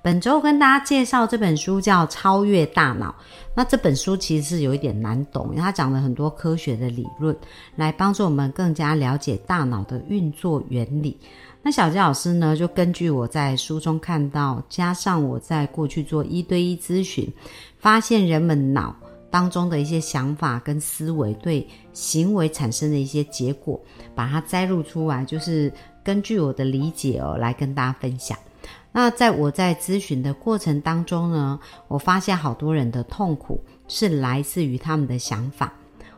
本周跟大家介绍这本书叫《超越大脑》。那这本书其实是有一点难懂，因为它讲了很多科学的理论，来帮助我们更加了解大脑的运作原理。那小杰老师呢，就根据我在书中看到，加上我在过去做一对一咨询，发现人们脑当中的一些想法跟思维对行为产生的一些结果，把它摘录出来，就是根据我的理解哦，来跟大家分享。那在我在咨询的过程当中呢，我发现好多人的痛苦是来自于他们的想法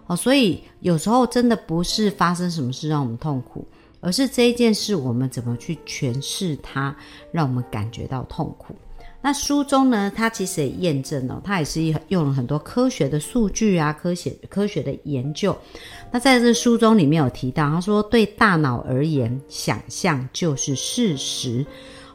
哦，所以有时候真的不是发生什么事让我们痛苦，而是这一件事我们怎么去诠释它，让我们感觉到痛苦。那书中呢，它其实也验证了，它也是用了很多科学的数据啊，科学科学的研究。那在这书中里面有提到，他说对大脑而言，想象就是事实。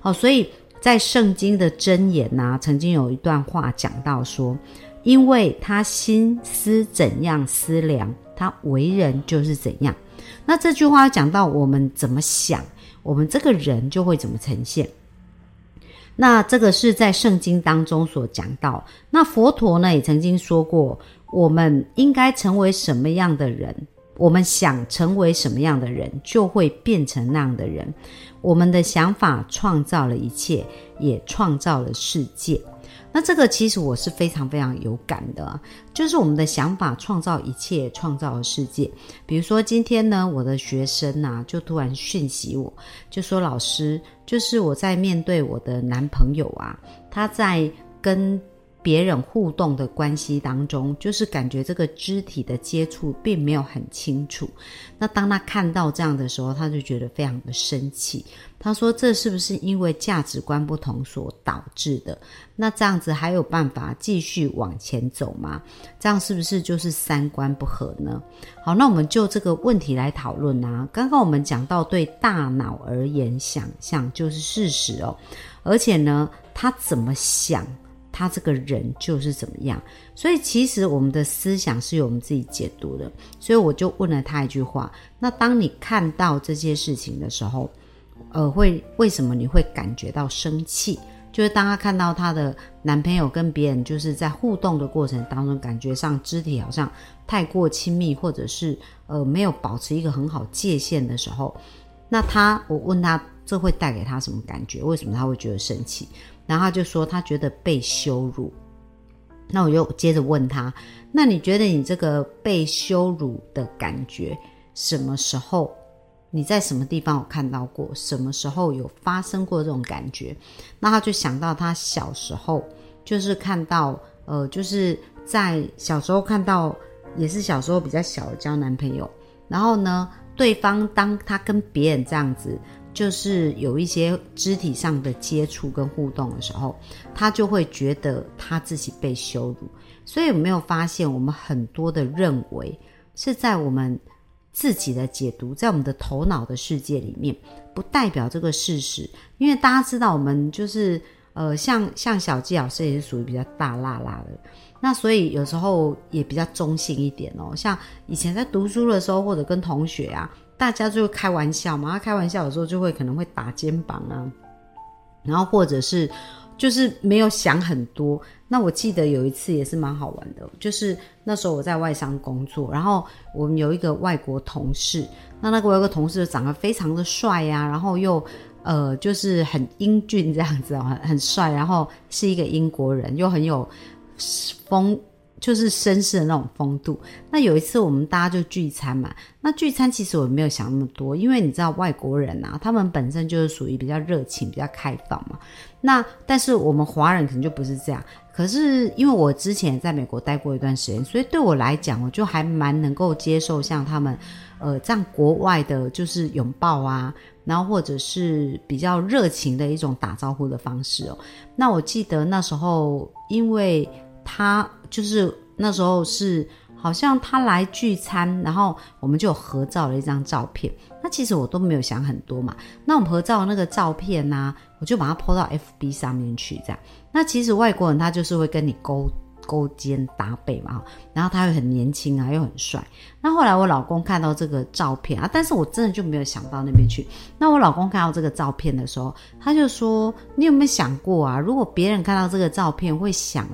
哦，所以在圣经的箴言呐，曾经有一段话讲到说，因为他心思怎样思量，他为人就是怎样。那这句话讲到我们怎么想，我们这个人就会怎么呈现。那这个是在圣经当中所讲到。那佛陀呢也曾经说过，我们应该成为什么样的人？我们想成为什么样的人，就会变成那样的人。我们的想法创造了一切，也创造了世界。那这个其实我是非常非常有感的，就是我们的想法创造一切，创造了世界。比如说今天呢，我的学生呐，就突然讯息我，就说老师，就是我在面对我的男朋友啊，他在跟。别人互动的关系当中，就是感觉这个肢体的接触并没有很清楚。那当他看到这样的时候，他就觉得非常的生气。他说：“这是不是因为价值观不同所导致的？那这样子还有办法继续往前走吗？这样是不是就是三观不合呢？”好，那我们就这个问题来讨论啊。刚刚我们讲到，对大脑而言，想象就是事实哦。而且呢，他怎么想？他这个人就是怎么样，所以其实我们的思想是由我们自己解读的。所以我就问了他一句话：那当你看到这些事情的时候，呃，会为什么你会感觉到生气？就是当他看到他的男朋友跟别人就是在互动的过程当中，感觉上肢体好像太过亲密，或者是呃没有保持一个很好界限的时候，那他我问他这会带给他什么感觉？为什么他会觉得生气？然后他就说他觉得被羞辱，那我就接着问他，那你觉得你这个被羞辱的感觉什么时候？你在什么地方有看到过？什么时候有发生过这种感觉？那他就想到他小时候就是看到，呃，就是在小时候看到，也是小时候比较小交男朋友，然后呢，对方当他跟别人这样子。就是有一些肢体上的接触跟互动的时候，他就会觉得他自己被羞辱。所以有没有发现，我们很多的认为是在我们自己的解读，在我们的头脑的世界里面，不代表这个事实。因为大家知道，我们就是呃，像像小纪老师也是属于比较大辣辣的，那所以有时候也比较中性一点哦。像以前在读书的时候，或者跟同学啊。大家就开玩笑嘛，他开玩笑有时候就会可能会打肩膀啊，然后或者是就是没有想很多。那我记得有一次也是蛮好玩的，就是那时候我在外商工作，然后我们有一个外国同事，那那个外国同事长得非常的帅呀，然后又呃就是很英俊这样子，很很帅，然后是一个英国人，又很有风。就是绅士的那种风度。那有一次我们大家就聚餐嘛，那聚餐其实我没有想那么多，因为你知道外国人啊，他们本身就是属于比较热情、比较开放嘛。那但是我们华人可能就不是这样。可是因为我之前在美国待过一段时间，所以对我来讲，我就还蛮能够接受像他们呃这样国外的，就是拥抱啊，然后或者是比较热情的一种打招呼的方式哦。那我记得那时候因为。他就是那时候是好像他来聚餐，然后我们就合照了一张照片。那其实我都没有想很多嘛。那我们合照那个照片呢，我就把它 po 到 FB 上面去，这样。那其实外国人他就是会跟你勾勾肩搭背嘛，然后他又很年轻啊，又很帅。那后来我老公看到这个照片啊，但是我真的就没有想到那边去。那我老公看到这个照片的时候，他就说：“你有没有想过啊？如果别人看到这个照片，会想？”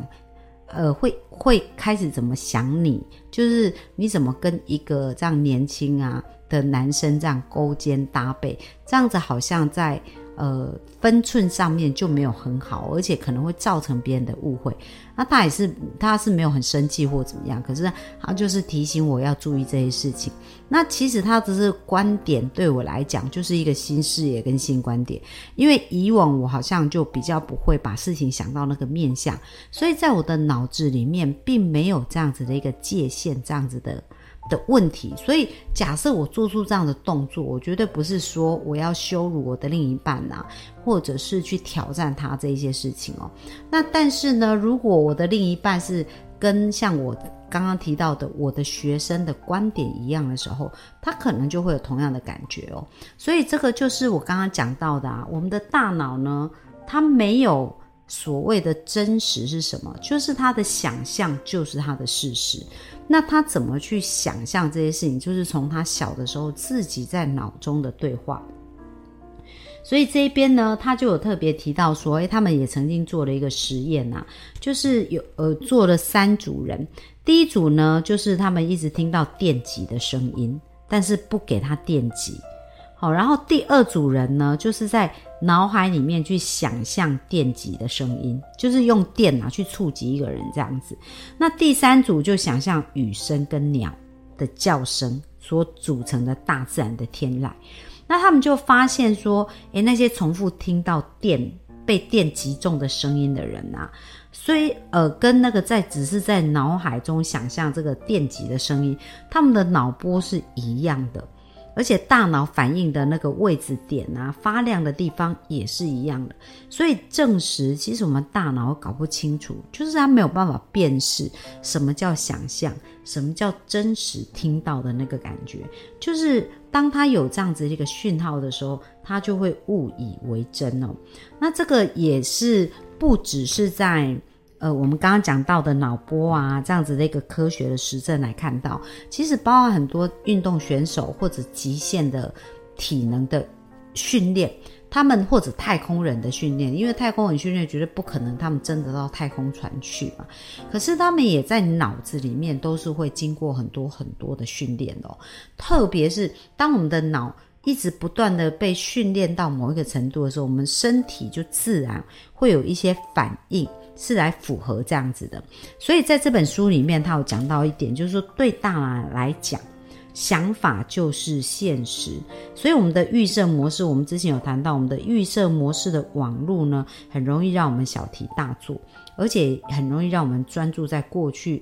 呃，会会开始怎么想你？就是你怎么跟一个这样年轻啊的男生这样勾肩搭背，这样子好像在。呃，分寸上面就没有很好，而且可能会造成别人的误会。那他也是，他是没有很生气或怎么样，可是他就是提醒我要注意这些事情。那其实他只是观点，对我来讲就是一个新视野跟新观点。因为以往我好像就比较不会把事情想到那个面相，所以在我的脑子里面并没有这样子的一个界限，这样子的。的问题，所以假设我做出这样的动作，我绝对不是说我要羞辱我的另一半呐，或者是去挑战他这一些事情哦。那但是呢，如果我的另一半是跟像我刚刚提到的我的学生的观点一样的时候，他可能就会有同样的感觉哦。所以这个就是我刚刚讲到的啊，我们的大脑呢，它没有。所谓的真实是什么？就是他的想象就是他的事实。那他怎么去想象这些事情？就是从他小的时候自己在脑中的对话。所以这一边呢，他就有特别提到说，诶，他们也曾经做了一个实验呐，就是有呃做了三组人。第一组呢，就是他们一直听到电击的声音，但是不给他电击。好，然后第二组人呢，就是在脑海里面去想象电击的声音，就是用电啊去触及一个人这样子。那第三组就想象雨声跟鸟的叫声所组成的大自然的天籁。那他们就发现说，诶，那些重复听到电被电击中的声音的人啊，虽呃跟那个在只是在脑海中想象这个电击的声音，他们的脑波是一样的。而且大脑反应的那个位置点啊，发亮的地方也是一样的，所以证实其实我们大脑搞不清楚，就是它没有办法辨识什么叫想象，什么叫真实听到的那个感觉，就是当它有这样子一个讯号的时候，它就会误以为真哦。那这个也是不只是在。呃，我们刚刚讲到的脑波啊，这样子的一个科学的实证来看到，其实包含很多运动选手或者极限的体能的训练，他们或者太空人的训练，因为太空人训练绝对不可能他们真的到太空船去嘛，可是他们也在脑子里面都是会经过很多很多的训练哦，特别是当我们的脑一直不断的被训练到某一个程度的时候，我们身体就自然会有一些反应。是来符合这样子的，所以在这本书里面，他有讲到一点，就是说对大脑来讲，想法就是现实。所以我们的预设模式，我们之前有谈到，我们的预设模式的网络呢，很容易让我们小题大做，而且很容易让我们专注在过去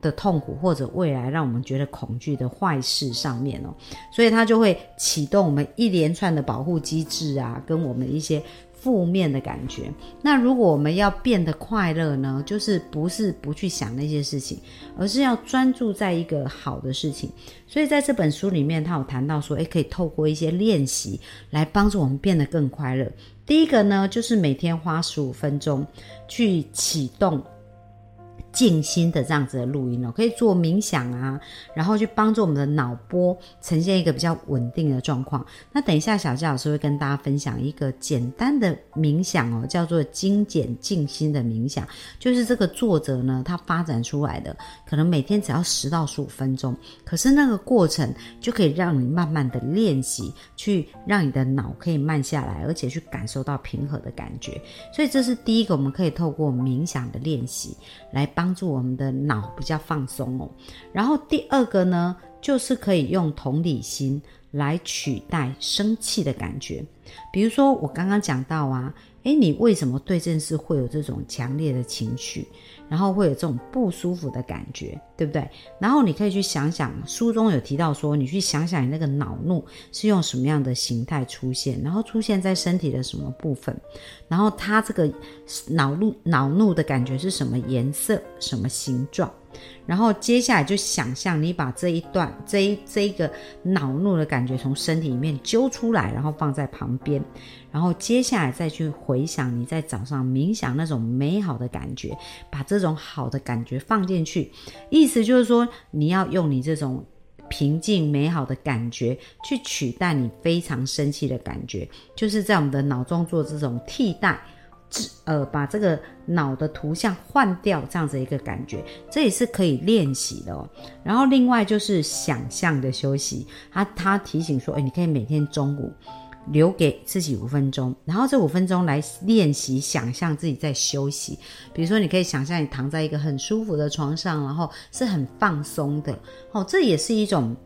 的痛苦或者未来让我们觉得恐惧的坏事上面哦。所以它就会启动我们一连串的保护机制啊，跟我们一些。负面的感觉。那如果我们要变得快乐呢？就是不是不去想那些事情，而是要专注在一个好的事情。所以在这本书里面，他有谈到说，诶，可以透过一些练习来帮助我们变得更快乐。第一个呢，就是每天花十五分钟去启动。静心的这样子的录音哦，可以做冥想啊，然后去帮助我们的脑波呈现一个比较稳定的状况。那等一下小佳老师会跟大家分享一个简单的冥想哦，叫做精简静心的冥想，就是这个作者呢他发展出来的，可能每天只要十到十五分钟，可是那个过程就可以让你慢慢的练习，去让你的脑可以慢下来，而且去感受到平和的感觉。所以这是第一个，我们可以透过冥想的练习来。帮助我们的脑比较放松哦，然后第二个呢，就是可以用同理心来取代生气的感觉。比如说我刚刚讲到啊，诶，你为什么对这件事会有这种强烈的情绪，然后会有这种不舒服的感觉，对不对？然后你可以去想想，书中有提到说，你去想想你那个恼怒是用什么样的形态出现，然后出现在身体的什么部分，然后它这个恼怒恼怒的感觉是什么颜色、什么形状。然后接下来就想象你把这一段这一这一个恼怒的感觉从身体里面揪出来，然后放在旁边，然后接下来再去回想你在早上冥想那种美好的感觉，把这种好的感觉放进去，意思就是说你要用你这种平静美好的感觉去取代你非常生气的感觉，就是在我们的脑中做这种替代。呃，把这个脑的图像换掉，这样子一个感觉，这也是可以练习的哦。然后另外就是想象的休息，他他提醒说，哎，你可以每天中午留给自己五分钟，然后这五分钟来练习想象自己在休息。比如说，你可以想象你躺在一个很舒服的床上，然后是很放松的，哦，这也是一种。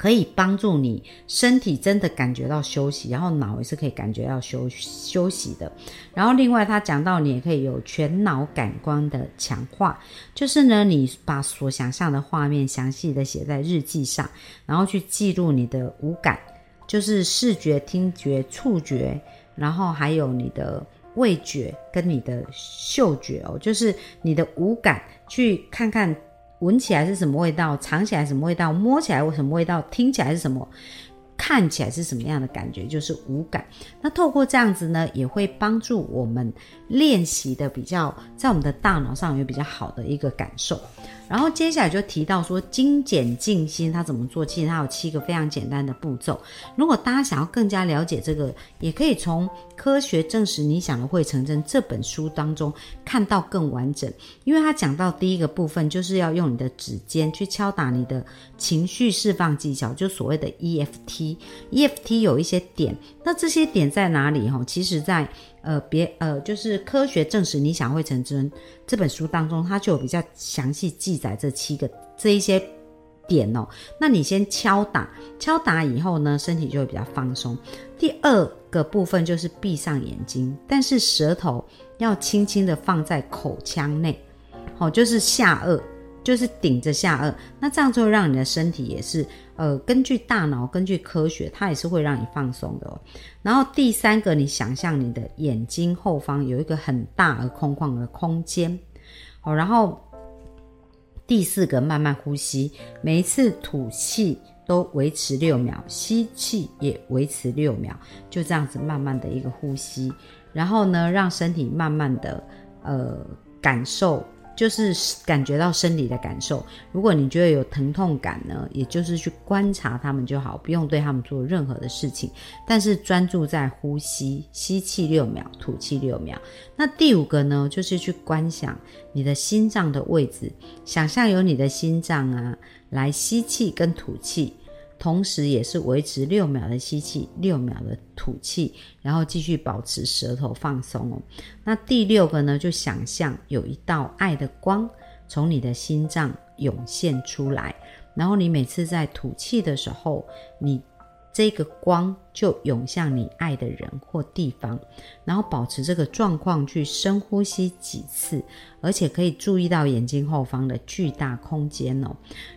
可以帮助你身体真的感觉到休息，然后脑也是可以感觉到休休息的。然后另外他讲到，你也可以有全脑感官的强化，就是呢，你把所想象的画面详细的写在日记上，然后去记录你的五感，就是视觉、听觉、触觉，然后还有你的味觉跟你的嗅觉哦，就是你的五感去看看。闻起来是什么味道？尝起来什么味道？摸起来什么味道？听起来是什么？看起来是什么样的感觉？就是五感。那透过这样子呢，也会帮助我们练习的比较，在我们的大脑上有比较好的一个感受。然后接下来就提到说精简静心，它怎么做？其实它有七个非常简单的步骤。如果大家想要更加了解这个，也可以从《科学证实你想的会成真》这本书当中看到更完整。因为它讲到第一个部分，就是要用你的指尖去敲打你的情绪释放技巧，就所谓的 EFT。EFT 有一些点，那这些点在哪里？哈，其实在。呃，别呃，就是科学证实你想会成真这本书当中，它就有比较详细记载这七个这一些点哦。那你先敲打，敲打以后呢，身体就会比较放松。第二个部分就是闭上眼睛，但是舌头要轻轻的放在口腔内，哦，就是下颚。就是顶着下颚，那这样就会让你的身体也是，呃，根据大脑，根据科学，它也是会让你放松的。然后第三个，你想象你的眼睛后方有一个很大而空旷的空间，哦，然后第四个，慢慢呼吸，每一次吐气都维持六秒，吸气也维持六秒，就这样子慢慢的一个呼吸，然后呢，让身体慢慢的，呃，感受。就是感觉到生理的感受。如果你觉得有疼痛感呢，也就是去观察他们就好，不用对他们做任何的事情。但是专注在呼吸，吸气六秒，吐气六秒。那第五个呢，就是去观想你的心脏的位置，想象有你的心脏啊，来吸气跟吐气。同时，也是维持六秒的吸气，六秒的吐气，然后继续保持舌头放松哦。那第六个呢，就想象有一道爱的光从你的心脏涌现出来，然后你每次在吐气的时候，你。这个光就涌向你爱的人或地方，然后保持这个状况去深呼吸几次，而且可以注意到眼睛后方的巨大空间哦。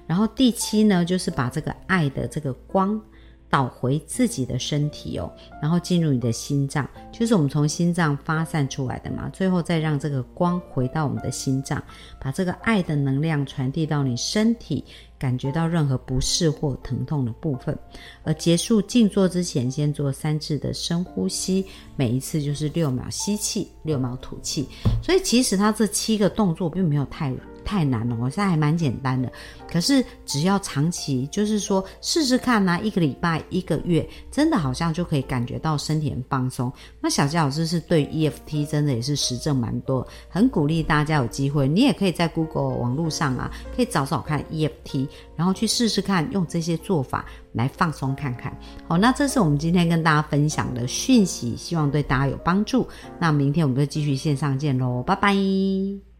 然后第七呢，就是把这个爱的这个光。导回自己的身体哦，然后进入你的心脏，就是我们从心脏发散出来的嘛。最后再让这个光回到我们的心脏，把这个爱的能量传递到你身体，感觉到任何不适或疼痛的部分。而结束静坐之前，先做三次的深呼吸，每一次就是六秒吸气，六秒吐气。所以其实它这七个动作并没有太。太难了，我现在还蛮简单的，可是只要长期，就是说试试看呢，一个礼拜、一个月，真的好像就可以感觉到身体很放松。那小佳老师是对 EFT 真的也是实证蛮多，很鼓励大家有机会，你也可以在 Google 网络上啊，可以找找看 EFT，然后去试试看，用这些做法来放松看看。好，那这是我们今天跟大家分享的讯息，希望对大家有帮助。那明天我们就继续线上见喽，拜拜。